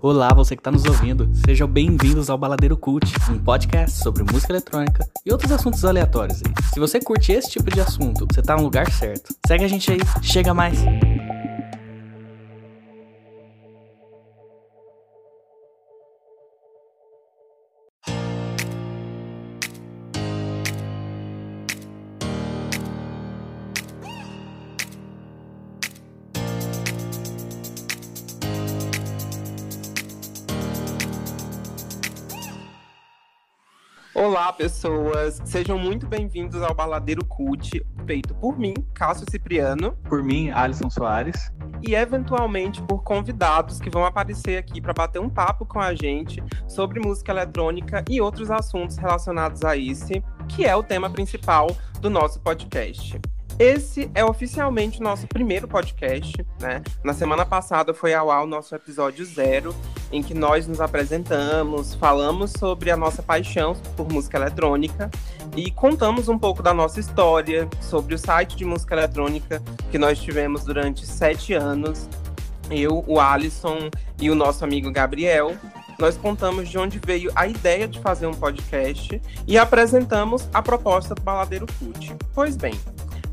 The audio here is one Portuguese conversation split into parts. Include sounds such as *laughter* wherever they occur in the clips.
Olá, você que está nos ouvindo. Sejam bem-vindos ao Baladeiro Cult, um podcast sobre música eletrônica e outros assuntos aleatórios. Se você curte esse tipo de assunto, você está no lugar certo. Segue a gente aí, chega mais. Pessoas! Sejam muito bem-vindos ao Baladeiro Cult, feito por mim, Cássio Cipriano. Por mim, Alisson Soares. E eventualmente por convidados que vão aparecer aqui para bater um papo com a gente sobre música eletrônica e outros assuntos relacionados a esse, que é o tema principal do nosso podcast. Esse é oficialmente o nosso primeiro podcast, né? Na semana passada foi ao ar o nosso episódio zero, em que nós nos apresentamos, falamos sobre a nossa paixão por música eletrônica e contamos um pouco da nossa história, sobre o site de música eletrônica que nós tivemos durante sete anos. Eu, o Alisson e o nosso amigo Gabriel, nós contamos de onde veio a ideia de fazer um podcast e apresentamos a proposta do Baladeiro Food. Pois bem,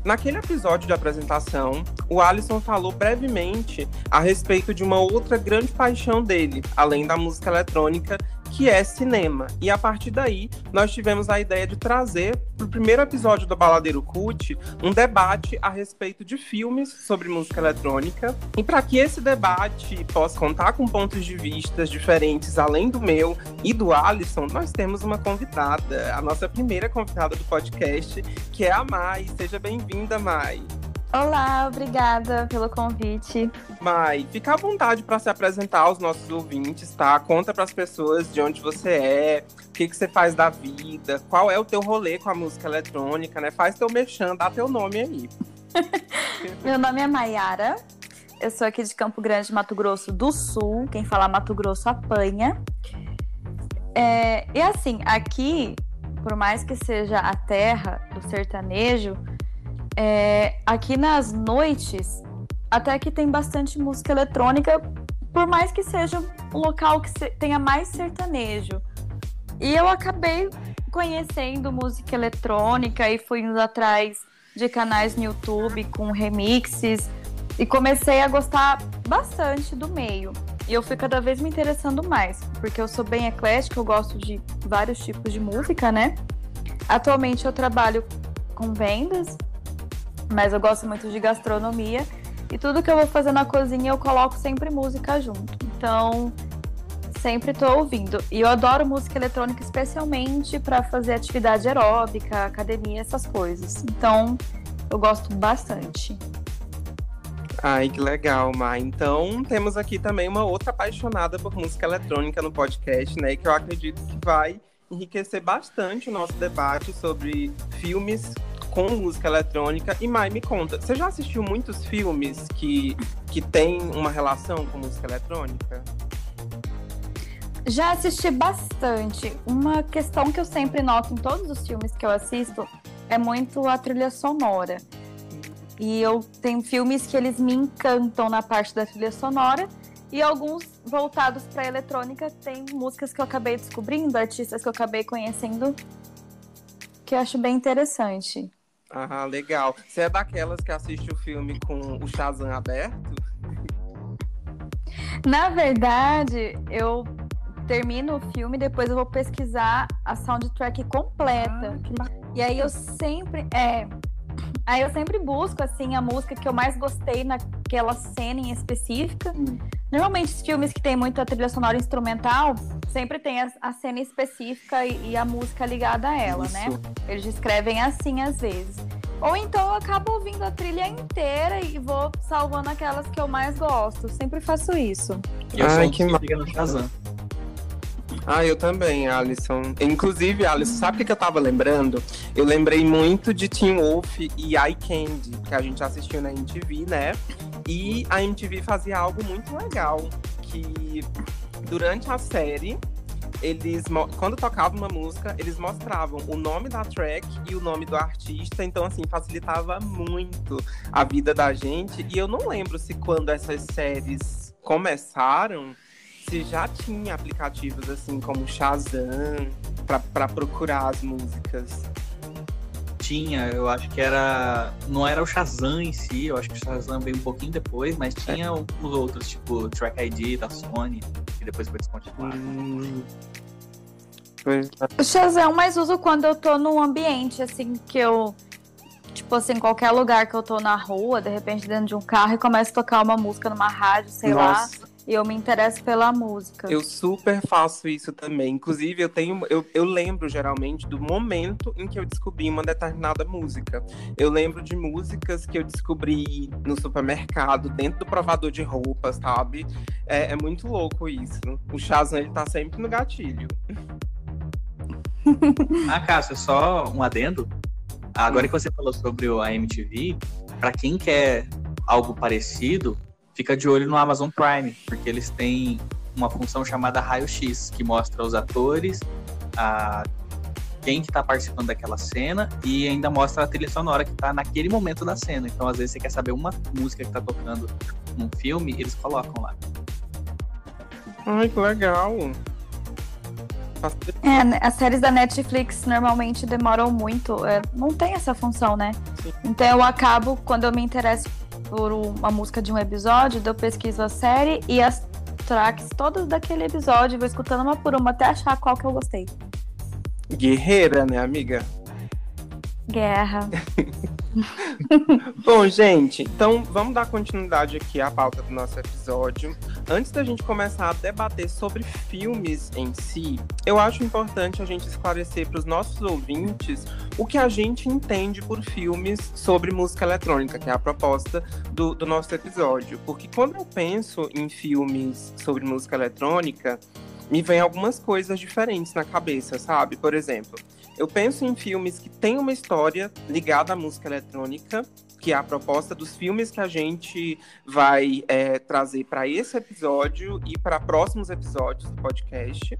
Naquele episódio de apresentação, o Alisson falou brevemente a respeito de uma outra grande paixão dele, além da música eletrônica, que é cinema. E a partir daí, nós tivemos a ideia de trazer para o primeiro episódio do Baladeiro Cult um debate a respeito de filmes sobre música eletrônica. E para que esse debate possa contar com pontos de vista diferentes, além do meu e do Alisson, nós temos uma convidada, a nossa primeira convidada do podcast, que é a Mai. Seja bem-vinda, Mai. Olá, obrigada pelo convite. Mai, fica à vontade para se apresentar aos nossos ouvintes, tá? Conta para as pessoas de onde você é, o que, que você faz da vida, qual é o teu rolê com a música eletrônica, né? Faz teu mexão, dá teu nome aí. *laughs* Meu nome é Maiara, eu sou aqui de Campo Grande, Mato Grosso do Sul. Quem fala Mato Grosso apanha. É, e assim, aqui, por mais que seja a terra do sertanejo, é, aqui nas noites, até que tem bastante música eletrônica, por mais que seja um local que tenha mais sertanejo. E eu acabei conhecendo música eletrônica e fui indo atrás de canais no YouTube com remixes e comecei a gostar bastante do meio. E eu fui cada vez me interessando mais, porque eu sou bem eclética, eu gosto de vários tipos de música, né? Atualmente eu trabalho com vendas mas eu gosto muito de gastronomia e tudo que eu vou fazer na cozinha eu coloco sempre música junto. Então, sempre estou ouvindo. E eu adoro música eletrônica, especialmente para fazer atividade aeróbica, academia, essas coisas. Então, eu gosto bastante. Ai, que legal, Má. Então, temos aqui também uma outra apaixonada por música eletrônica no podcast, né? Que eu acredito que vai enriquecer bastante o nosso debate sobre filmes com música eletrônica. E Mai, me conta, você já assistiu muitos filmes que, que tem uma relação com música eletrônica? Já assisti bastante. Uma questão que eu sempre noto em todos os filmes que eu assisto é muito a trilha sonora. E eu tenho filmes que eles me encantam na parte da trilha sonora e alguns voltados para eletrônica tem músicas que eu acabei descobrindo, artistas que eu acabei conhecendo que eu acho bem interessante. Ah, legal. Você é daquelas que assiste o filme com o Shazam aberto? Na verdade, eu termino o filme, depois eu vou pesquisar a soundtrack completa. Ah, e aí eu sempre. É. Aí eu sempre busco, assim, a música que eu mais gostei naquela cena em específica. Hum. Normalmente, os filmes que tem muita trilha sonora instrumental, sempre tem a, a cena específica e, e, a música ligada a ela, né? Isso. né? Eles escrevem assim às vezes. Ou então eu acabo ouvindo a trilha inteira e vou salvando aquelas que eu mais gosto. Sempre faço isso. Eu Ai, que liga no Shazam. Ah, eu também, Alisson. Inclusive, Alisson, sabe o que eu tava lembrando? Eu lembrei muito de Teen Wolf e Eye Candy, que a gente assistiu na MTV, né? E a MTV fazia algo muito legal, que durante a série, eles quando tocava uma música, eles mostravam o nome da track e o nome do artista, então assim, facilitava muito a vida da gente. E eu não lembro se quando essas séries começaram, se já tinha aplicativos assim como Shazam para procurar as músicas. Tinha, eu acho que era. Não era o Shazam em si, eu acho que o Shazam veio um pouquinho depois, mas tinha é. os outros, tipo Track ID da Sony, que depois foi descontinuado. Hum. O Shazam mais uso quando eu tô num ambiente, assim, que eu. Tipo assim, qualquer lugar que eu tô na rua, de repente dentro de um carro e começa a tocar uma música numa rádio, sei Nossa. lá. E eu me interesso pela música. Eu super faço isso também. Inclusive, eu tenho. Eu, eu lembro geralmente do momento em que eu descobri uma determinada música. Eu lembro de músicas que eu descobri no supermercado, dentro do provador de roupas, sabe? É, é muito louco isso. O Shazam, ele tá sempre no gatilho. *laughs* ah, Cássio, só um adendo. Agora que você falou sobre a MTV, para quem quer algo parecido, fica de olho no Amazon Prime, porque eles têm uma função chamada raio-x, que mostra os atores, a quem que tá participando daquela cena e ainda mostra a trilha sonora que tá naquele momento da cena. Então, às vezes, você quer saber uma música que tá tocando num filme, eles colocam lá. Ai, que legal! É, as séries da Netflix normalmente demoram muito. É, não tem essa função, né? Sim. Então eu acabo, quando eu me interesso por uma música de um episódio, eu pesquiso a série e as tracks todas daquele episódio, vou escutando uma por uma até achar qual que eu gostei. Guerreira, né, amiga? Guerra. *laughs* *laughs* Bom, gente, então vamos dar continuidade aqui à pauta do nosso episódio. Antes da gente começar a debater sobre filmes em si, eu acho importante a gente esclarecer para os nossos ouvintes o que a gente entende por filmes sobre música eletrônica, que é a proposta do, do nosso episódio. Porque quando eu penso em filmes sobre música eletrônica, me vem algumas coisas diferentes na cabeça, sabe? Por exemplo, eu penso em filmes que têm uma história ligada à música eletrônica, que é a proposta dos filmes que a gente vai é, trazer para esse episódio e para próximos episódios do podcast.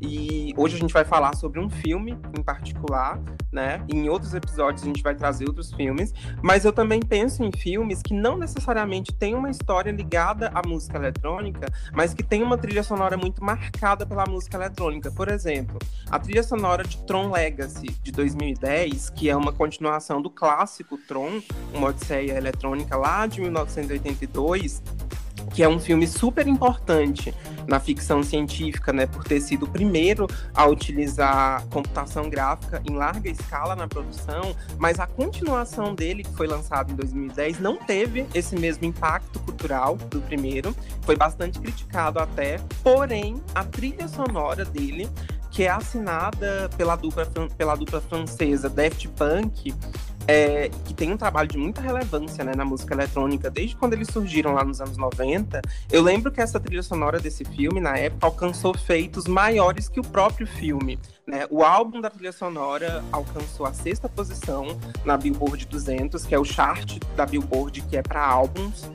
E hoje a gente vai falar sobre um filme em particular, né? Em outros episódios a gente vai trazer outros filmes, mas eu também penso em filmes que não necessariamente têm uma história ligada à música eletrônica, mas que tem uma trilha sonora muito marcada pela música eletrônica. Por exemplo, a trilha sonora de Tron Legacy de 2010, que é uma continuação do clássico Tron, uma odisseia eletrônica lá de 1982, que é um filme super importante na ficção científica, né, por ter sido o primeiro a utilizar computação gráfica em larga escala na produção, mas a continuação dele, que foi lançado em 2010, não teve esse mesmo impacto cultural do primeiro, foi bastante criticado até, porém, a trilha sonora dele que é assinada pela dupla, pela dupla francesa Daft Punk, é, que tem um trabalho de muita relevância né, na música eletrônica desde quando eles surgiram lá nos anos 90. Eu lembro que essa trilha sonora desse filme, na época, alcançou feitos maiores que o próprio filme. Né? O álbum da trilha sonora alcançou a sexta posição na Billboard 200, que é o chart da Billboard que é para álbuns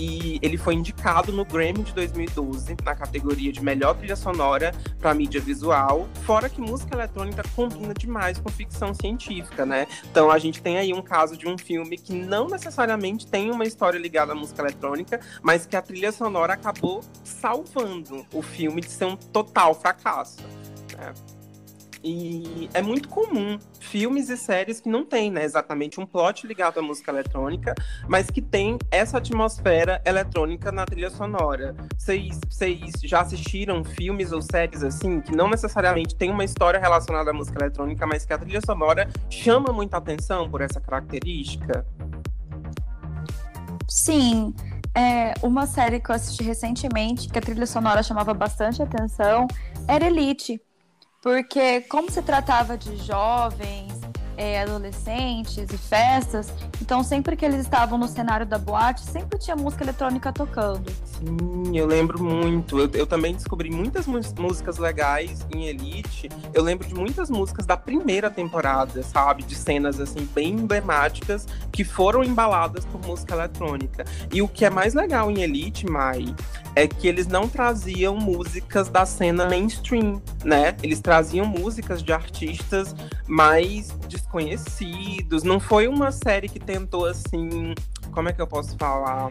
e ele foi indicado no Grammy de 2012 na categoria de melhor trilha sonora para mídia visual. Fora que música eletrônica combina demais com ficção científica, né? Então a gente tem aí um caso de um filme que não necessariamente tem uma história ligada à música eletrônica, mas que a trilha sonora acabou salvando o filme de ser um total fracasso. Né? E é muito comum filmes e séries que não têm né, exatamente um plot ligado à música eletrônica, mas que tem essa atmosfera eletrônica na trilha sonora. Vocês já assistiram filmes ou séries assim, que não necessariamente tem uma história relacionada à música eletrônica, mas que a trilha sonora chama muita atenção por essa característica? Sim. É, uma série que eu assisti recentemente, que a trilha sonora chamava bastante atenção, era Elite porque como se tratava de jovens, é, adolescentes e festas, então sempre que eles estavam no cenário da boate, sempre tinha música eletrônica tocando. Sim, eu lembro muito. Eu, eu também descobri muitas músicas legais em Elite. Eu lembro de muitas músicas da primeira temporada, sabe? De cenas assim bem emblemáticas que foram embaladas por música eletrônica. E o que é mais legal em Elite, Mai, é que eles não traziam músicas da cena mainstream, né? Eles traziam músicas de artistas mais desconhecidos. Não foi uma série que tentou assim, como é que eu posso falar?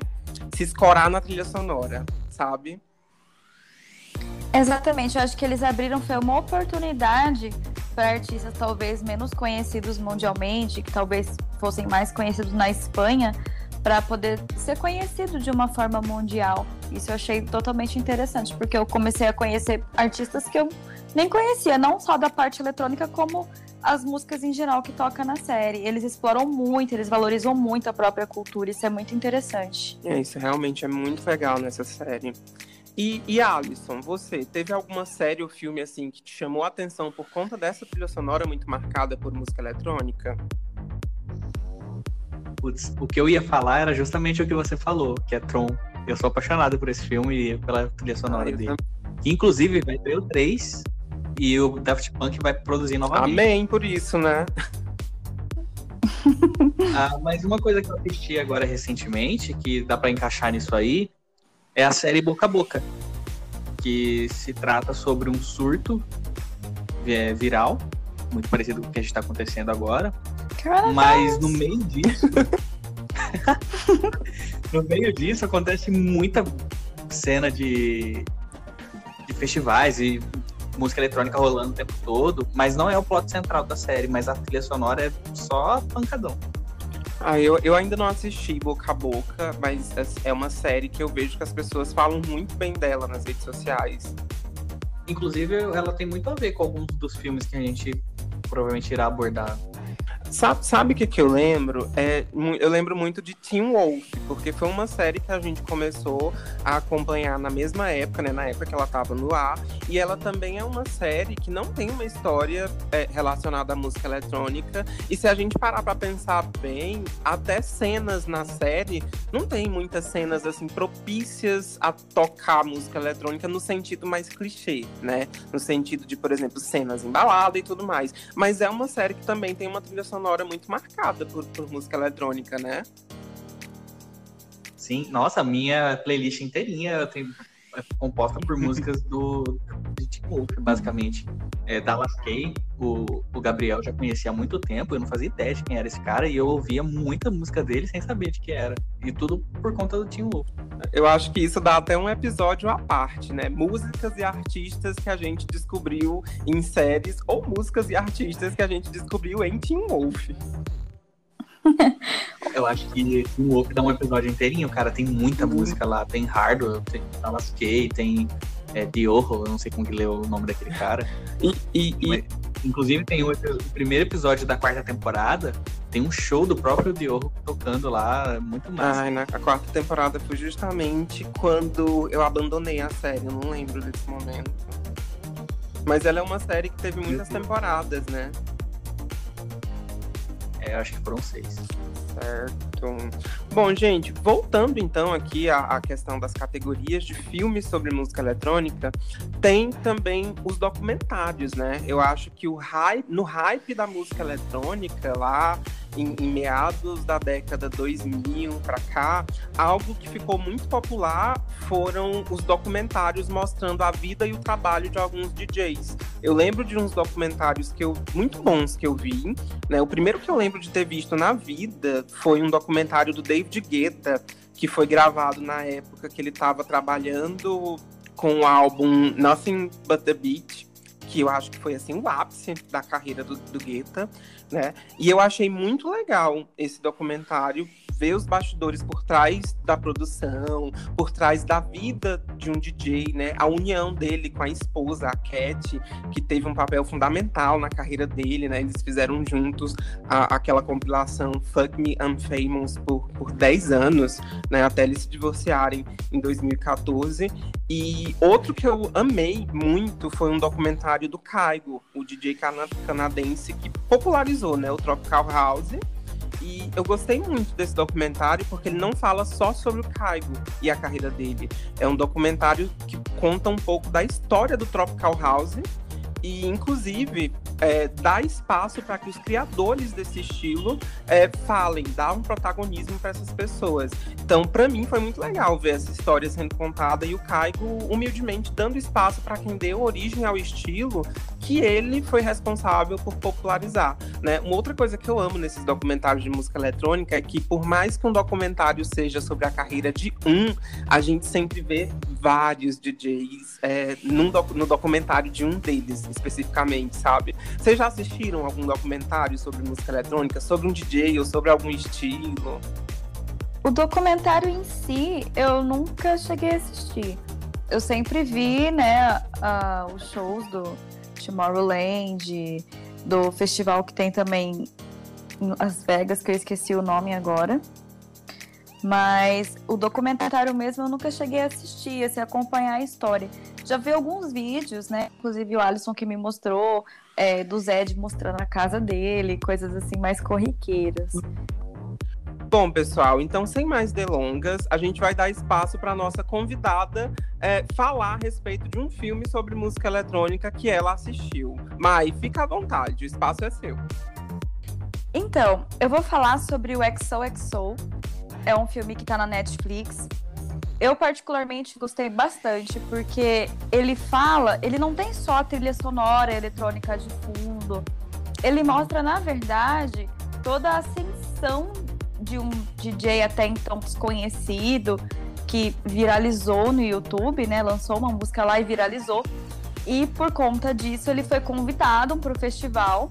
Se escorar na trilha sonora, sabe? Exatamente, eu acho que eles abriram foi uma oportunidade para artistas talvez menos conhecidos mundialmente, que talvez fossem mais conhecidos na Espanha, para poder ser conhecido de uma forma mundial. Isso eu achei totalmente interessante, porque eu comecei a conhecer artistas que eu nem conhecia, não só da parte eletrônica, como as músicas em geral que toca na série. Eles exploram muito, eles valorizam muito a própria cultura, isso é muito interessante. É, isso realmente é muito legal nessa série. E, e Alisson, você teve alguma série ou filme assim que te chamou a atenção por conta dessa trilha sonora muito marcada por música eletrônica? Putz, o que eu ia falar era justamente o que você falou, que é Tron. Eu sou apaixonado por esse filme e pela trilha sonora ah, dele. Que inclusive vai ter o 3 e o Daft Punk vai produzir novamente. Amém por isso, né? *laughs* ah, mas uma coisa que eu assisti agora recentemente, que dá para encaixar nisso aí, é a série Boca a Boca, que se trata sobre um surto é, viral, muito parecido com o que a gente está acontecendo agora, mas no meio disso. *laughs* no meio disso acontece muita cena de, de festivais e música eletrônica rolando o tempo todo, mas não é o plot central da série, mas a trilha sonora é só pancadão. Ah, eu, eu ainda não assisti Boca a Boca, mas é uma série que eu vejo que as pessoas falam muito bem dela nas redes sociais. Inclusive, ela tem muito a ver com alguns dos filmes que a gente provavelmente irá abordar Sabe, sabe o que, que eu lembro? É, eu lembro muito de Teen Wolf, porque foi uma série que a gente começou a acompanhar na mesma época, né? Na época que ela estava no ar. E ela também é uma série que não tem uma história é, relacionada à música eletrônica. E se a gente parar para pensar bem, até cenas na série, não tem muitas cenas assim propícias a tocar música eletrônica no sentido mais clichê, né? No sentido de, por exemplo, cenas embaladas e tudo mais. Mas é uma série que também tem uma trilha sonora sonora muito marcada por, por música eletrônica, né? Sim, nossa, minha playlist inteirinha é composta por músicas do Tim Wolf, basicamente. É, Dallas Kay, o, o Gabriel já conhecia há muito tempo, eu não fazia ideia de quem era esse cara, e eu ouvia muita música dele sem saber de que era. E tudo por conta do Tim Wolf. Eu acho que isso dá até um episódio à parte, né? Músicas e artistas que a gente descobriu em séries, ou músicas e artistas que a gente descobriu em Teen Wolf. *laughs* Eu acho que o Wolf dá um episódio inteirinho, cara. Tem muita uhum. música lá. Tem Hardware, tem Kay, tem é, Dioho, eu não sei como que leu o nome daquele cara. E, e, Mas, e... Inclusive, tem o, o, primeiro episódio da quarta temporada, tem um show do próprio Diogo tocando lá, muito massa. Ai, na a quarta temporada foi justamente quando eu abandonei a série, eu não lembro desse momento. Mas ela é uma série que teve muitas temporadas, né? É, acho que foram seis. Certo. Bom, gente, voltando então aqui à, à, questão das categorias de filmes sobre música eletrônica, tem também os documentários, né? Eu acho que o hype, no hype da música eletrônica lá em, em meados da década 2000 para cá, algo que ficou muito popular foram os documentários mostrando a vida e o trabalho de alguns DJs. Eu lembro de uns documentários que eu muito bons que eu vi, né? O primeiro que eu lembro de ter visto na vida foi um documentário do David Guetta, que foi gravado na época que ele estava trabalhando com o álbum Nothing But the Beat, que eu acho que foi assim o ápice da carreira do, do Guetta, né? E eu achei muito legal esse documentário ver os bastidores por trás da produção, por trás da vida de um DJ, né? A união dele com a esposa, a Cat, que teve um papel fundamental na carreira dele, né? Eles fizeram juntos a, aquela compilação Fuck Me Famous por, por 10 anos, né? Até eles se divorciarem em 2014. E outro que eu amei muito foi um documentário do Kaigo, o DJ canadense que popularizou, né? O Tropical House e eu gostei muito desse documentário porque ele não fala só sobre o Caigo e a carreira dele. É um documentário que conta um pouco da história do Tropical House e, inclusive, é, dá espaço para que os criadores desse estilo é, falem, dá um protagonismo para essas pessoas. Então, para mim, foi muito legal ver essa história sendo contada e o Caigo humildemente dando espaço para quem deu origem ao estilo que ele foi responsável por popularizar. Né? Uma outra coisa que eu amo nesses documentários de música eletrônica é que, por mais que um documentário seja sobre a carreira de um, a gente sempre vê vários DJs é, num doc, no documentário de um deles, especificamente, sabe? Vocês já assistiram algum documentário sobre música eletrônica, sobre um DJ ou sobre algum estilo? O documentário em si, eu nunca cheguei a assistir. Eu sempre vi, né, uh, os shows do Tomorrowland, do festival que tem também em Las Vegas, que eu esqueci o nome agora. Mas o documentário mesmo eu nunca cheguei a assistir, assim, acompanhar a história. Já vi alguns vídeos, né? Inclusive o Alisson que me mostrou, é, do Zed mostrando a casa dele, coisas assim mais corriqueiras. Bom, pessoal, então sem mais delongas, a gente vai dar espaço para nossa convidada é, falar a respeito de um filme sobre música eletrônica que ela assistiu. Mai, fica à vontade, o espaço é seu. Então, eu vou falar sobre o XOXO, é um filme que está na Netflix. Eu particularmente gostei bastante porque ele fala, ele não tem só a trilha sonora eletrônica de fundo. Ele mostra, na verdade, toda a ascensão de um DJ até então desconhecido que viralizou no YouTube, né? Lançou uma música lá e viralizou. E por conta disso, ele foi convidado para o festival,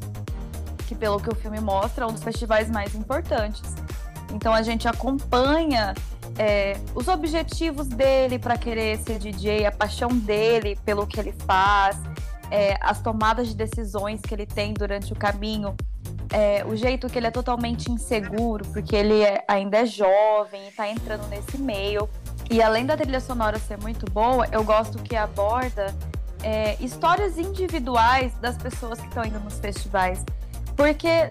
que pelo que o filme mostra, é um dos festivais mais importantes. Então a gente acompanha é, os objetivos dele para querer ser DJ, a paixão dele pelo que ele faz, é, as tomadas de decisões que ele tem durante o caminho, é, o jeito que ele é totalmente inseguro, porque ele é, ainda é jovem e está entrando nesse meio. E além da trilha sonora ser muito boa, eu gosto que aborda é, histórias individuais das pessoas que estão indo nos festivais. Porque,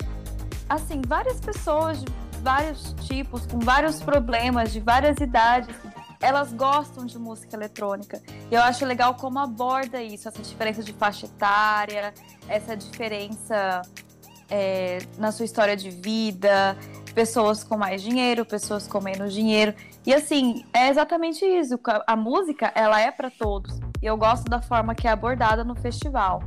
assim, várias pessoas vários tipos, com vários problemas, de várias idades, elas gostam de música eletrônica. E eu acho legal como aborda isso, essa diferença de faixa etária, essa diferença é, na sua história de vida, pessoas com mais dinheiro, pessoas com menos dinheiro. E assim, é exatamente isso. A música, ela é para todos. E eu gosto da forma que é abordada no festival.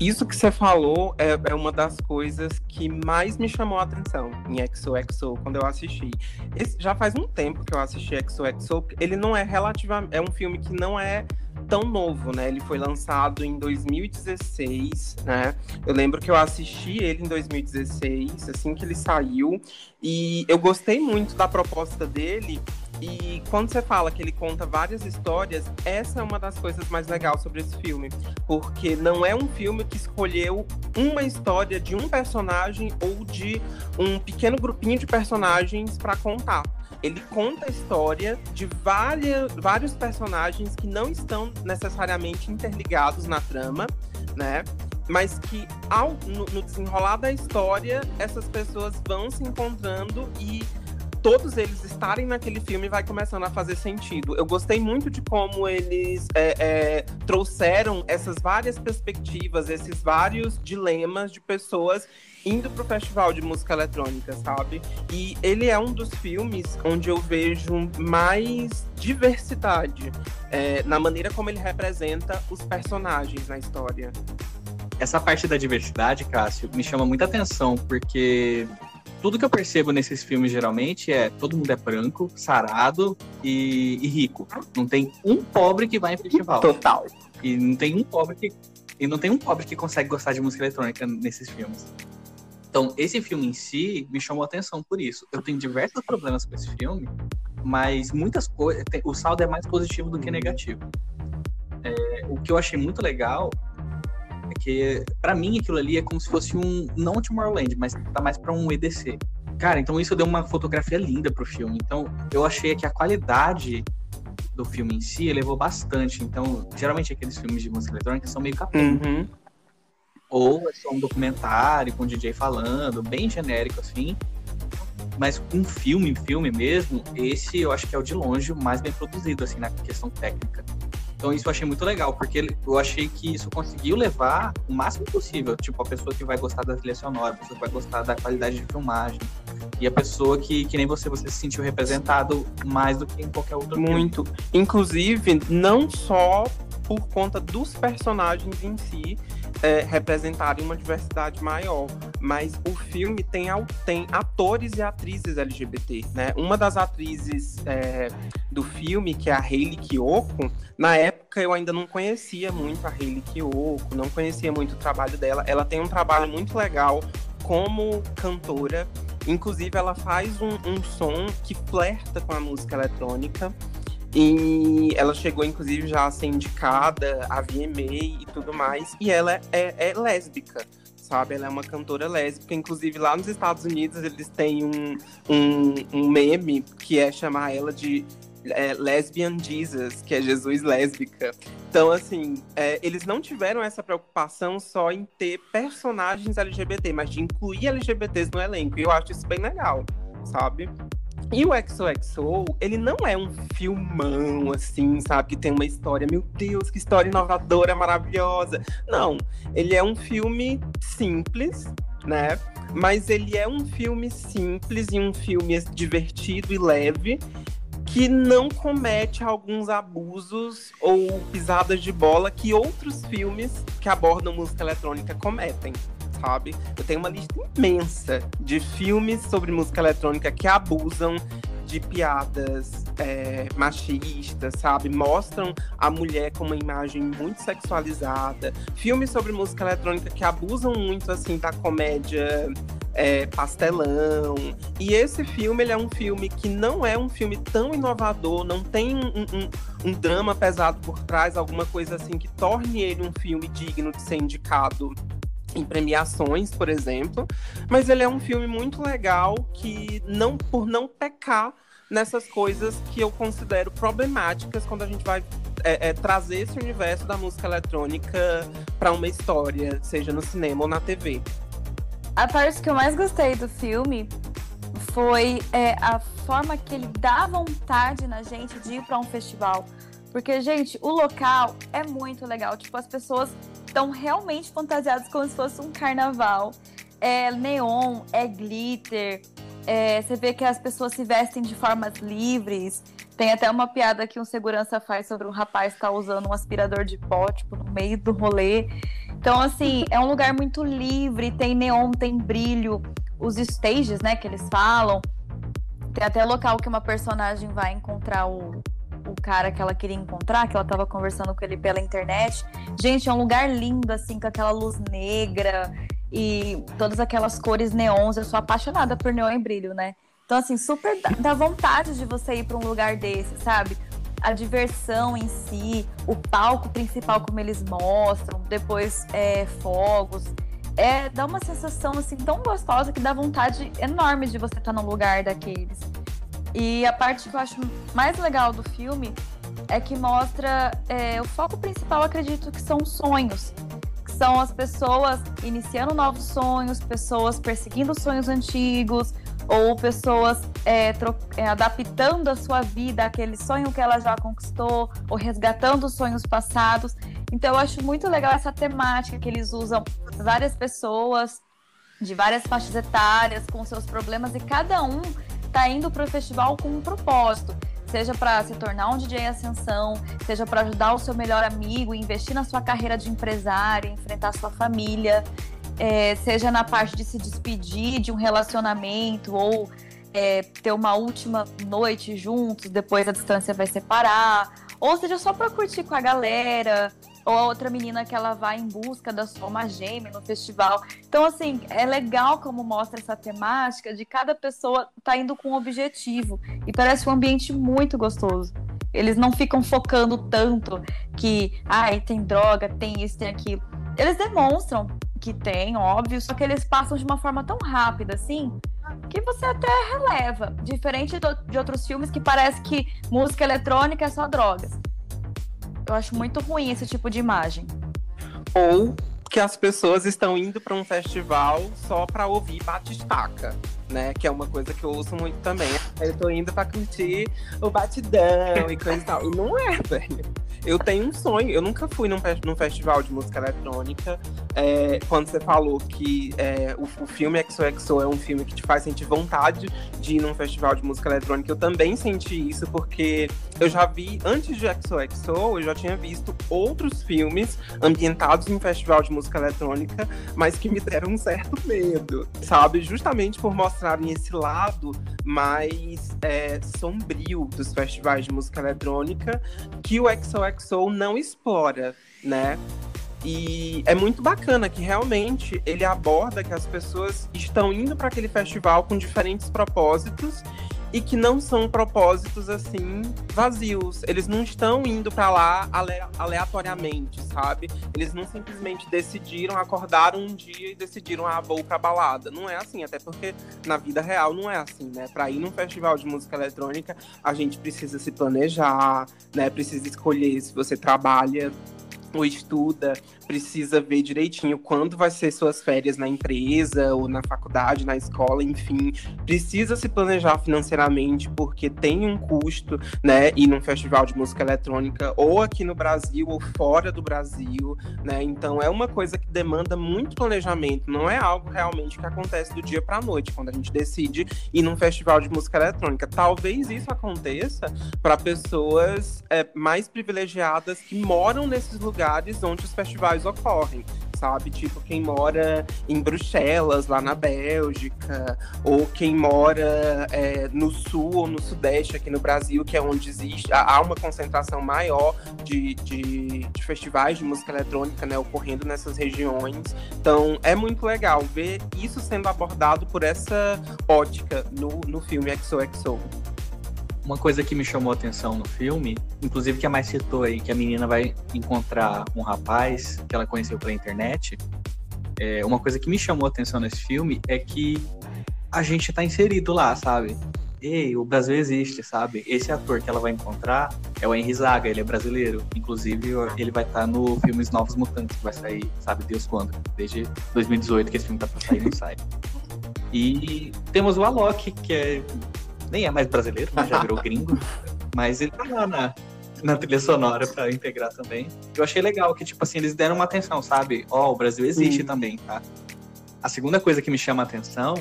Isso que você falou é, é, uma das coisas que mais me chamou a atenção em XOXO quando eu assisti. Esse, já faz um tempo que eu assisti XOXO. Ele não é relativamente. É um filme que não é tão novo, né? Ele foi lançado em 2016, né? Eu lembro que eu assisti ele em 2016, assim que ele saiu, e eu gostei muito da proposta dele e quando você fala que ele conta várias histórias, essa é uma das coisas mais legais sobre esse filme. Porque não é um filme que escolheu uma história de um personagem ou de um pequeno grupinho de personagens para contar. Ele conta a história de várias, vários personagens que não estão necessariamente interligados na trama, né? mas que ao, no, no, desenrolar da história, essas pessoas vão se encontrando e todos eles estarem naquele filme vai começando a fazer sentido. Eu gostei muito de como eles é, é, trouxeram essas várias perspectivas, esses vários dilemas de pessoas indo pro festival de música eletrônica, sabe? E ele é um dos filmes onde eu vejo mais diversidade é, na maneira como ele representa os personagens na história. Essa parte da diversidade, Cássio, me chama muita atenção, porque tudo que eu percebo nesses filmes geralmente é todo mundo é branco, sarado e, e rico. Não tem um pobre que vai em festival. Total. E não tem um pobre que e não tem um pobre que consegue gostar de música eletrônica nesses filmes. Então, esse filme em si me chamou atenção por isso. Eu tenho diversos problemas com esse filme, mas muitas coisas. O saldo é mais positivo do que negativo. É, o que eu achei muito legal porque, para mim, aquilo ali é como se fosse um. Não Tomorrowland, mas tá mais para um EDC. Cara, então isso deu uma fotografia linda pro filme. Então, eu achei que a qualidade do filme em si elevou bastante. Então, geralmente aqueles filmes de música eletrônica são meio capim. Uhum. Ou é só um documentário com o DJ falando, bem genérico assim. Mas um filme, filme mesmo, esse eu acho que é o de longe o mais bem produzido, assim, na questão técnica. Então isso eu achei muito legal, porque eu achei que isso conseguiu levar o máximo possível, tipo, a pessoa que vai gostar da trilha sonora, a pessoa que vai gostar da qualidade de filmagem, e a pessoa que, que nem você, você se sentiu representado mais do que em qualquer outro Muito. Filme. Inclusive, não só por conta dos personagens em si, é, representarem uma diversidade maior. Mas o filme tem, tem atores e atrizes LGBT, né? Uma das atrizes é, do filme, que é a Hayley Kiyoko, na época eu ainda não conhecia muito a Hayley Kiyoko, não conhecia muito o trabalho dela. Ela tem um trabalho muito legal como cantora. Inclusive, ela faz um, um som que flerta com a música eletrônica. E ela chegou, inclusive, já a ser indicada a VMA e tudo mais. E ela é, é, lésbica, sabe? Ela é uma cantora lésbica. Inclusive, lá nos Estados Unidos, eles têm um, um, um meme que é chamar ela de é, Lesbian Jesus, que é Jesus lésbica. Então, assim, é, eles não tiveram essa preocupação só em ter personagens LGBT, mas de incluir LGBTs no elenco. E eu acho isso bem legal, sabe? E o XOXO, ele não é um filmão, assim, sabe? Que tem uma história, meu Deus, que história inovadora, maravilhosa. Não, ele é um filme simples, né? Mas ele é um filme simples e um filme divertido e leve que não comete alguns abusos ou pisadas de bola que outros filmes que abordam música eletrônica cometem sabe? Eu tenho uma lista imensa de filmes sobre música eletrônica que abusam de piadas é, machistas, sabe? Mostram a mulher com uma imagem muito sexualizada. Filmes sobre música eletrônica que abusam muito, assim, da comédia é, pastelão. E esse filme, ele é um filme que não é um filme tão inovador, não tem um, um, um drama pesado por trás, alguma coisa assim que torne ele um filme digno de ser indicado em premiações, por exemplo, mas ele é um filme muito legal que não por não pecar nessas coisas que eu considero problemáticas quando a gente vai é, é, trazer esse universo da música eletrônica para uma história, seja no cinema ou na TV. A parte que eu mais gostei do filme foi é, a forma que ele dá vontade na gente de ir para um festival. Porque, gente, o local é muito legal. Tipo, as pessoas estão realmente fantasiadas como se fosse um carnaval. É neon, é glitter. É, você vê que as pessoas se vestem de formas livres. Tem até uma piada que um segurança faz sobre um rapaz estar tá usando um aspirador de pó, tipo, no meio do rolê. Então, assim, é um lugar muito livre, tem neon, tem brilho. Os stages, né, que eles falam. Tem até local que uma personagem vai encontrar o cara que ela queria encontrar, que ela tava conversando com ele pela internet. Gente, é um lugar lindo, assim, com aquela luz negra e todas aquelas cores neons. Eu sou apaixonada por neon e brilho, né? Então, assim, super dá vontade de você ir para um lugar desse, sabe? A diversão em si, o palco principal, como eles mostram, depois é, fogos. É, dá uma sensação assim tão gostosa que dá vontade enorme de você estar tá num lugar daqueles. E a parte que eu acho mais legal do filme é que mostra é, o foco principal, acredito que são sonhos. Que são as pessoas iniciando novos sonhos, pessoas perseguindo sonhos antigos, ou pessoas é, é, adaptando a sua vida àquele sonho que ela já conquistou, ou resgatando os sonhos passados. Então eu acho muito legal essa temática que eles usam várias pessoas de várias faixas etárias com seus problemas e cada um tá indo para o festival com um propósito. Seja para se tornar um DJ ascensão, seja para ajudar o seu melhor amigo, investir na sua carreira de empresário, enfrentar sua família, é, seja na parte de se despedir de um relacionamento ou é, ter uma última noite juntos, depois a distância vai separar, ou seja só para curtir com a galera, ou a outra menina que ela vai em busca da sua alma gêmea no festival. Então, assim, é legal como mostra essa temática de cada pessoa tá indo com um objetivo. E parece um ambiente muito gostoso. Eles não ficam focando tanto que, ai, tem droga, tem isso, tem aquilo. Eles demonstram que tem, óbvio, só que eles passam de uma forma tão rápida assim que você até releva. Diferente de outros filmes que parece que música eletrônica é só drogas. Eu acho muito ruim esse tipo de imagem. Ou que as pessoas estão indo para um festival só para ouvir bate-estaca. né? Que é uma coisa que eu ouço muito também. Eu tô indo pra curtir o batidão e coisa e tal. E não é, velho. Eu tenho um sonho. Eu nunca fui num, num festival de música eletrônica. É, quando você falou que é, o, o filme XOXO é um filme que te faz sentir vontade de ir num festival de música eletrônica, eu também senti isso, porque eu já vi, antes de XOXO, eu já tinha visto outros filmes ambientados em festival de música eletrônica, mas que me deram um certo medo, sabe? Justamente por mostrarem esse lado mais é, sombrio dos festivais de música eletrônica que o XOXO não explora, né? E é muito bacana que realmente ele aborda que as pessoas estão indo para aquele festival com diferentes propósitos e que não são propósitos assim vazios. Eles não estão indo para lá aleatoriamente, sabe? Eles não simplesmente decidiram, acordaram um dia e decidiram, ah, vou pra balada. Não é assim, até porque na vida real não é assim, né? Para ir num festival de música eletrônica, a gente precisa se planejar, né? Precisa escolher se você trabalha ou estuda, precisa ver direitinho quando vai ser suas férias na empresa ou na faculdade, na escola, enfim, precisa se planejar financeiramente porque tem um custo, né, ir num festival de música eletrônica ou aqui no Brasil ou fora do Brasil, né? Então é uma coisa que demanda muito planejamento, não é algo realmente que acontece do dia para noite quando a gente decide ir num festival de música eletrônica. Talvez isso aconteça para pessoas é, mais privilegiadas que moram nesses lugares onde os festivais ocorrem, sabe? Tipo, quem mora em Bruxelas, lá na Bélgica, ou quem mora é, no sul ou no sudeste aqui no Brasil, que é onde existe, há uma concentração maior de, de, de festivais de música eletrônica, né, ocorrendo nessas regiões. Então, é muito legal ver isso sendo abordado por essa ótica no, no filme XOXO. Uma coisa que me chamou a atenção no filme, inclusive que a mais citou aí, que a menina vai encontrar um rapaz que ela conheceu pela internet. É, uma coisa que me chamou a atenção nesse filme é que a gente tá inserido lá, sabe? Ei, o Brasil existe, sabe? Esse ator que ela vai encontrar é o Henry Zaga, ele é brasileiro. Inclusive, ele vai estar tá no filme Os Novos Mutantes, que vai sair, sabe Deus quando? Desde 2018 que esse filme tá pra sair não sai. E temos o Alok, que é nem é mais brasileiro, né? já virou gringo, mas ele tá lá na, na trilha sonora para integrar também. Eu achei legal que, tipo assim, eles deram uma atenção, sabe? Ó, oh, o Brasil existe Sim. também, tá? A segunda coisa que me chama a atenção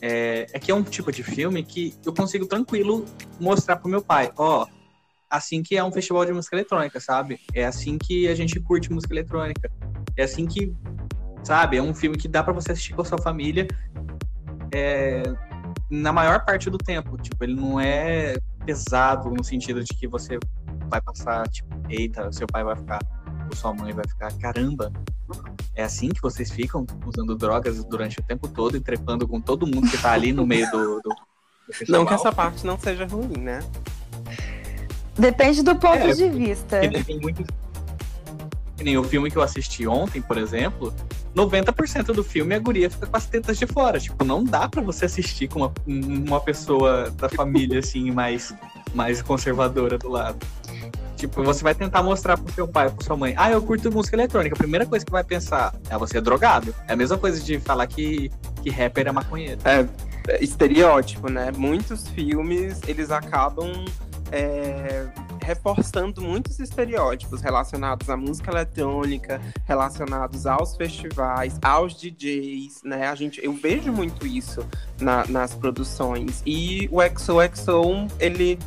é, é, que é um tipo de filme que eu consigo tranquilo mostrar pro meu pai, ó, oh, assim que é um festival de música eletrônica, sabe? É assim que a gente curte música eletrônica. É assim que, sabe, é um filme que dá para você assistir com a sua família. É, na maior parte do tempo. Tipo, ele não é pesado no sentido de que você vai passar, tipo, eita, seu pai vai ficar, ou sua mãe vai ficar, caramba, é assim que vocês ficam usando drogas durante o tempo todo e trepando com todo mundo que tá ali no meio do. do, do *laughs* não que essa parte não seja ruim, né? Depende do ponto é, de vista. Tem muitos. Nem o filme que eu assisti ontem, por exemplo, 90% do filme a guria fica com as tetas de fora. Tipo, não dá para você assistir com uma, uma pessoa da família, assim, mais, mais conservadora do lado. Tipo, você vai tentar mostrar pro seu pai, pro sua mãe, ah, eu curto música eletrônica. A primeira coisa que vai pensar é você é drogado. É a mesma coisa de falar que, que rapper é maconheiro. É, é estereótipo, né? Muitos filmes, eles acabam é, reforçando muitos estereótipos relacionados à música eletrônica, relacionados aos festivais, aos DJs, né? A gente, eu vejo muito isso na, nas produções. E o XOXO, ele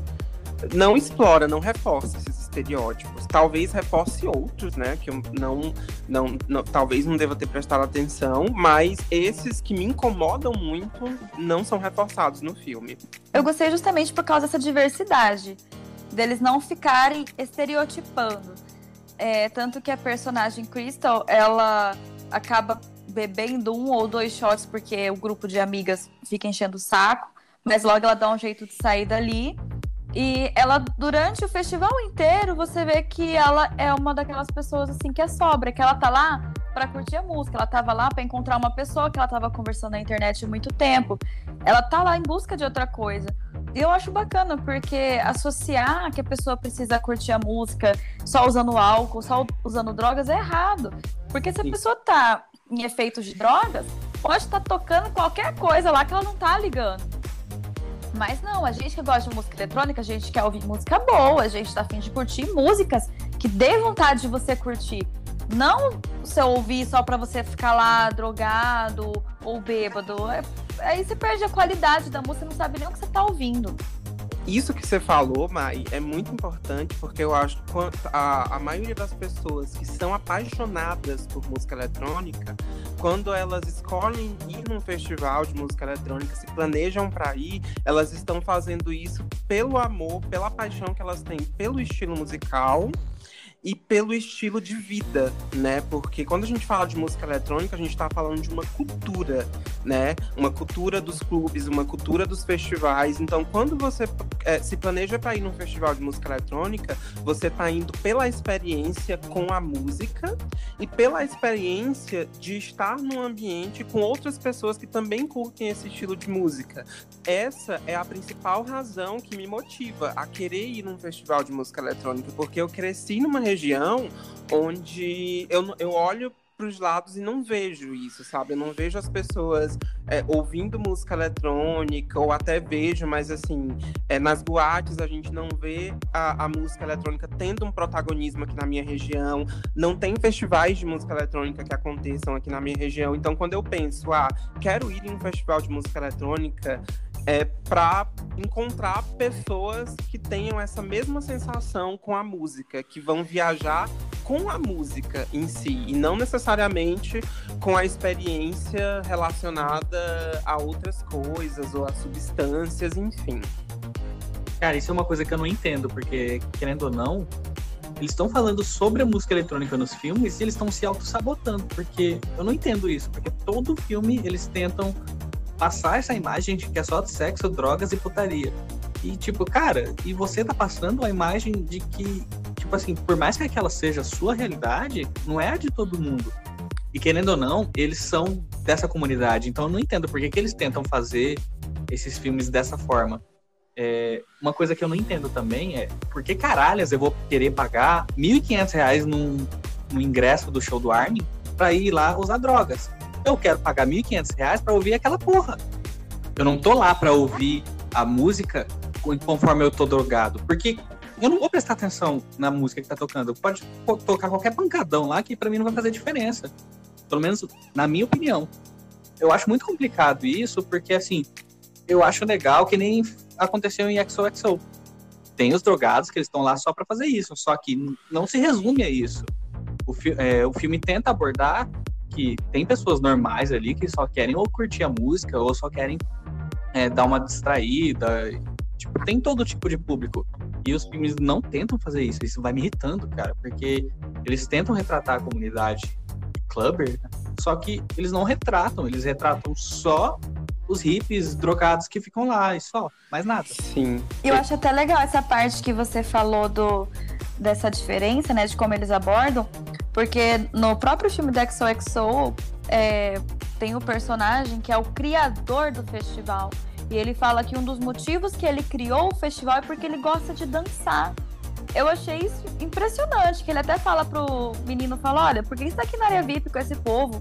não explora, não reforça esses estereótipos. Talvez reforce outros, né? Que eu não, não, não, talvez não deva ter prestado atenção, mas esses que me incomodam muito não são reforçados no filme. Eu gostei justamente por causa dessa diversidade deles não ficarem estereotipando. É, tanto que a personagem Crystal, ela acaba bebendo um ou dois shots porque o grupo de amigas fica enchendo o saco, mas logo ela dá um jeito de sair dali. E ela, durante o festival inteiro, você vê que ela é uma daquelas pessoas assim que é sobra, que ela tá lá para curtir a música, ela tava lá para encontrar uma pessoa que ela tava conversando na internet há muito tempo. Ela tá lá em busca de outra coisa. E eu acho bacana, porque associar que a pessoa precisa curtir a música só usando álcool, só usando drogas é errado. Porque se a Sim. pessoa tá em efeitos de drogas, pode estar tá tocando qualquer coisa lá que ela não tá ligando. Mas não, a gente que gosta de música eletrônica, a gente quer ouvir música boa, a gente tá afim de curtir músicas que dê vontade de você curtir. Não você ouvir só para você ficar lá drogado ou bêbado. É, aí você perde a qualidade da música, não sabe nem o que você tá ouvindo. Isso que você falou, Mai, é muito importante porque eu acho que a, a maioria das pessoas que são apaixonadas por música eletrônica, quando elas escolhem ir num festival de música eletrônica, se planejam para ir, elas estão fazendo isso pelo amor, pela paixão que elas têm pelo estilo musical e pelo estilo de vida, né? Porque quando a gente fala de música eletrônica, a gente está falando de uma cultura, né? Uma cultura dos clubes, uma cultura dos festivais. Então, quando você é, se planeja para ir num festival de música eletrônica, você está indo pela experiência com a música e pela experiência de estar num ambiente com outras pessoas que também curtem esse estilo de música. Essa é a principal razão que me motiva a querer ir num festival de música eletrônica, porque eu cresci numa região região onde eu, eu olho para os lados e não vejo isso, sabe? Eu não vejo as pessoas é, ouvindo música eletrônica, ou até vejo, mas assim, é, nas boates a gente não vê a, a, música eletrônica tendo um protagonismo aqui na minha região, não tem festivais de música eletrônica que aconteçam aqui na minha região. Então, quando eu penso, ah, quero ir em um festival de música eletrônica, é, para encontrar pessoas que tenham essa mesma sensação com a música, que vão viajar com a música em si e não necessariamente com a experiência relacionada a outras coisas ou a substâncias, enfim. Cara, isso é uma coisa que eu não entendo, porque, querendo ou não, eles estão falando sobre a música eletrônica nos filmes e eles estão se auto-sabotando, porque eu não entendo isso, porque todo filme eles tentam passar essa imagem de que é só sexo, drogas e putaria. E, tipo, cara, e você tá passando a imagem de que, tipo assim, por mais que aquela seja a sua realidade, não é a de todo mundo. E querendo ou não, eles são dessa comunidade. Então eu não entendo por que, que eles tentam fazer esses filmes dessa forma. É, uma coisa que eu não entendo também é por que caralhas eu vou querer pagar R$ 1.500 num, no ingresso do show do Armin pra ir lá usar drogas eu quero pagar R$ 1.500 para ouvir aquela porra. Eu não tô lá para ouvir a música conforme eu tô drogado, porque eu não vou prestar atenção na música que tá tocando. Pode tocar qualquer pancadão lá que para mim não vai fazer diferença. Pelo menos na minha opinião. Eu acho muito complicado isso, porque assim, eu acho legal que nem aconteceu em XOXO. Tem os drogados que eles estão lá só para fazer isso, só que não se resume a isso. O, fi é, o filme tenta abordar que tem pessoas normais ali que só querem ou curtir a música ou só querem é, dar uma distraída. Tipo, tem todo tipo de público. E os filmes não tentam fazer isso. Isso vai me irritando, cara, porque eles tentam retratar a comunidade clubber, né? só que eles não retratam, eles retratam só os hippies drogados que ficam lá e só, mais nada. Sim. Eu acho até legal essa parte que você falou do dessa diferença, né, de como eles abordam, porque no próprio filme do XOXO é, tem o um personagem que é o criador do festival. E ele fala que um dos motivos que ele criou o festival é porque ele gosta de dançar. Eu achei isso impressionante, que ele até fala pro menino, fala, olha, por que você tá aqui na área VIP com esse povo?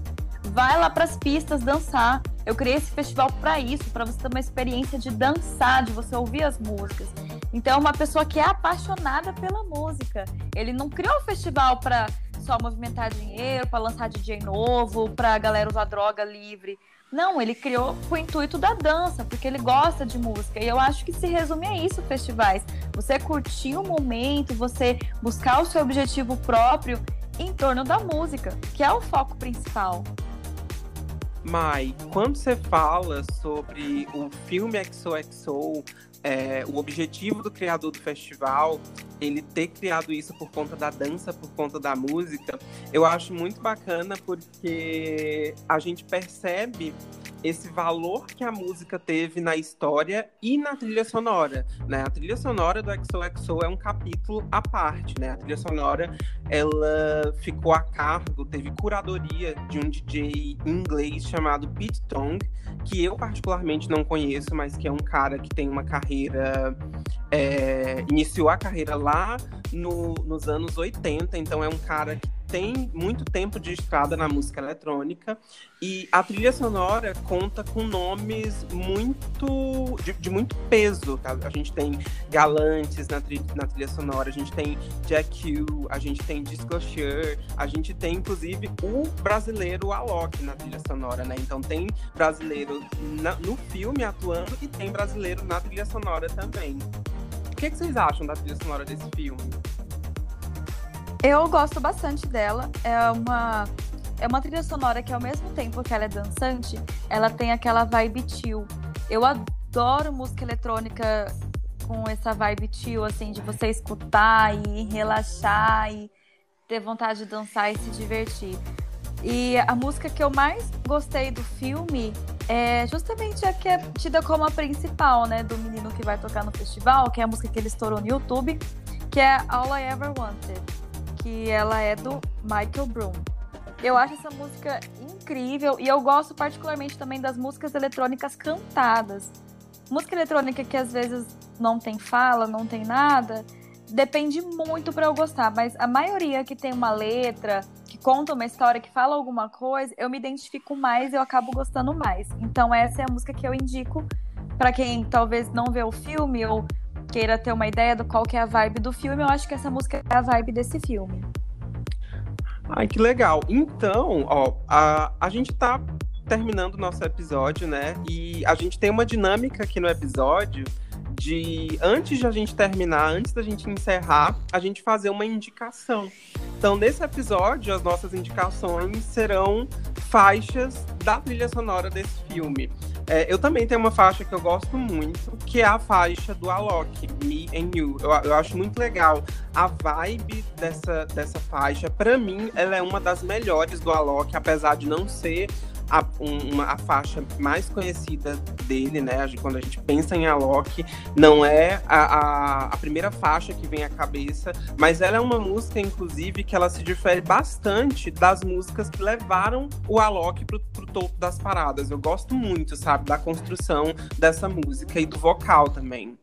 Vai lá pras pistas dançar. Eu criei esse festival para isso, para você ter uma experiência de dançar, de você ouvir as músicas. Então, é uma pessoa que é apaixonada pela música. Ele não criou o festival para só movimentar dinheiro, para lançar DJ novo, para a galera usar droga livre. Não, ele criou com o intuito da dança, porque ele gosta de música. E eu acho que se resume a isso, festivais. Você curtir o momento, você buscar o seu objetivo próprio em torno da música, que é o foco principal. Mai, quando você fala sobre o filme XOXO, é, o objetivo do criador do festival, ele ter criado isso por conta da dança, por conta da música, eu acho muito bacana porque a gente percebe esse valor que a música teve na história e na trilha sonora, né? A trilha sonora do XOXO é um capítulo à parte, né? A trilha sonora, ela ficou a cargo, teve curadoria de um DJ inglês chamado Pete Tong, que eu particularmente não conheço, mas que é um cara que tem uma carreira é, iniciou a carreira lá no, nos anos 80, então é um cara que tem muito tempo de estrada na música eletrônica e a trilha sonora conta com nomes muito de, de muito peso. Tá? A gente tem Galantes na, tri, na trilha sonora, a gente tem Jack U, a gente tem Disclosure, a gente tem inclusive o brasileiro Alok na trilha sonora, né? Então tem brasileiro na, no filme atuando e tem brasileiro na trilha sonora também. O que, que vocês acham da trilha sonora desse filme? Eu gosto bastante dela. É uma é uma trilha sonora que ao mesmo tempo que ela é dançante, ela tem aquela vibe chill. Eu adoro música eletrônica com essa vibe chill, assim, de você escutar e relaxar e ter vontade de dançar e se divertir. E a música que eu mais gostei do filme é justamente a que é tida como a principal, né, do menino que vai tocar no festival, que é a música que ele estourou no YouTube, que é All I Ever Wanted que ela é do Michael Broom. Eu acho essa música incrível e eu gosto particularmente também das músicas eletrônicas cantadas. Música eletrônica que às vezes não tem fala, não tem nada, depende muito para eu gostar, mas a maioria que tem uma letra, que conta uma história, que fala alguma coisa, eu me identifico mais eu acabo gostando mais. Então essa é a música que eu indico para quem talvez não vê o filme ou queira ter uma ideia do qual que é a vibe do filme, eu acho que essa música é a vibe desse filme. Ai, que legal. Então, ó, a, a gente tá terminando o nosso episódio, né? E a gente tem uma dinâmica aqui no episódio de antes de a gente terminar, antes da gente encerrar, a gente fazer uma indicação. Então, nesse episódio, as nossas indicações serão faixas da trilha sonora desse filme. É, eu também tenho uma faixa que eu gosto muito, que é a faixa do Alok, Me and You. Eu, eu acho muito legal a vibe dessa, dessa faixa. Para mim, ela é uma das melhores do Alok, apesar de não ser a, uma, a faixa mais conhecida dele, né? Quando a gente pensa em Alok, não é a, a, a, primeira faixa que vem à cabeça, mas ela é uma música, inclusive, que ela se difere bastante das músicas que levaram o Alok pro, pro topo das paradas. Eu gosto muito, sabe, da construção dessa música e do vocal também.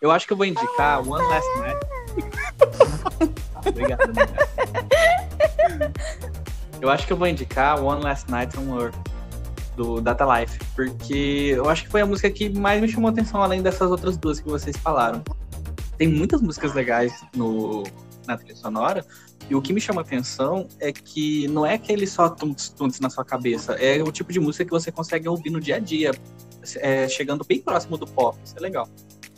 Eu acho que eu vou indicar One Last Night. *laughs* Obrigado, *laughs* Eu acho que eu vou indicar One Last Night on Earth, do Data Life, porque eu acho que foi a música que mais me chamou atenção, além dessas outras duas que vocês falaram. Tem muitas músicas legais no, na trilha sonora, e o que me chama atenção é que não é aquele só tunts-tunts na sua cabeça, é o tipo de música que você consegue ouvir no dia a dia, é, chegando bem próximo do pop, isso é legal.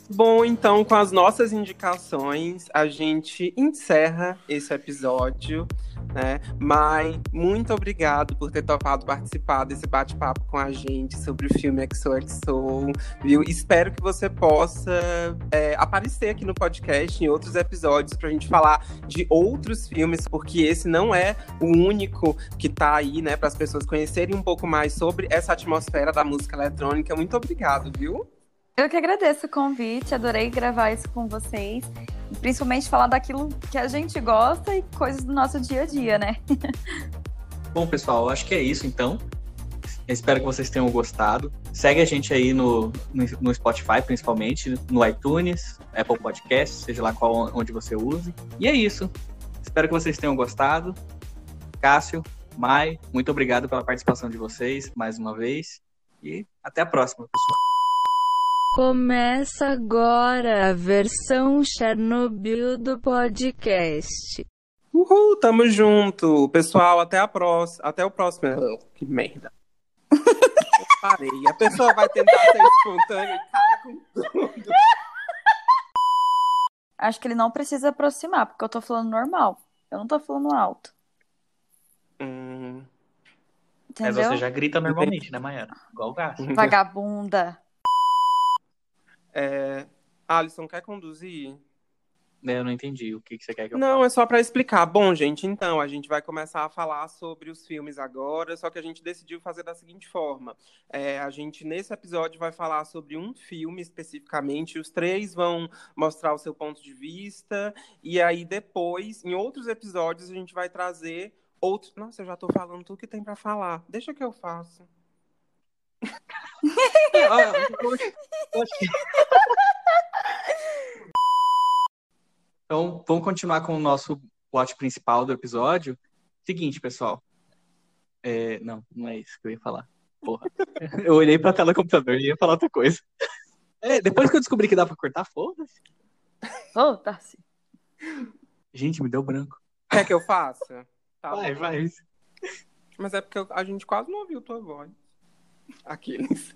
Bom, então, com as nossas indicações, a gente encerra esse episódio né? Mai, muito obrigado por ter topado participar desse bate-papo com a gente sobre o filme XOXO, viu? Espero que você possa é, aparecer aqui no podcast em outros episódios pra gente falar de outros filmes, porque esse não é o único que tá aí, né, para as pessoas conhecerem um pouco mais sobre essa atmosfera da música eletrônica. Muito obrigado, viu? Eu que agradeço o convite, adorei gravar isso com vocês. Principalmente falar daquilo que a gente gosta e coisas do nosso dia a dia, né? *laughs* Bom, pessoal, acho que é isso então. Eu espero que vocês tenham gostado. Segue a gente aí no, no, no, Spotify, principalmente, no iTunes, Apple Podcasts, seja lá qual onde você use. E é isso. Espero que vocês tenham gostado. Cássio, Mai, muito obrigado pela participação de vocês mais uma vez. E até a próxima, pessoal. Começa agora a versão Chernobyl do podcast. Uhul, tamo junto. Pessoal, até a próxima. Até o próximo. Oh, que merda. parei. A pessoa vai tentar ser espontânea e caga com tudo. Acho que ele não precisa aproximar, porque eu tô falando normal. Eu não tô falando alto. Hum. Mas você já grita normalmente, né, Mayara? Igual o gato. Vagabunda. É... Alisson, quer conduzir? Eu não entendi o que, que você quer que eu Não, fale. é só para explicar. Bom, gente, então, a gente vai começar a falar sobre os filmes agora, só que a gente decidiu fazer da seguinte forma. É, a gente, nesse episódio, vai falar sobre um filme especificamente, os três vão mostrar o seu ponto de vista, e aí depois, em outros episódios, a gente vai trazer outros... Nossa, eu já tô falando tudo que tem para falar. Deixa que eu faço. *laughs* então, vamos continuar com o nosso plot principal do episódio, Seguinte, pessoal. É, não, não é isso que eu ia falar. Porra. *laughs* Eu olhei pra tela do computador e ia falar outra coisa. É, depois que eu descobri que dá pra cortar, foda-se. Ô, Tarsi. Gente, me deu branco. Quer que eu faça? *laughs* Tá vai, bom. vai. Mas é porque a gente quase não ouviu tua voz. Aqueles.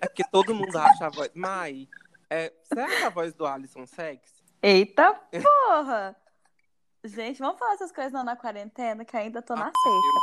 é porque todo mundo acha a voz. Mai, é, será que é a voz do Alisson Sex? Eita porra! Gente, vamos falar essas coisas não na quarentena, que ainda tô na Ah, seca.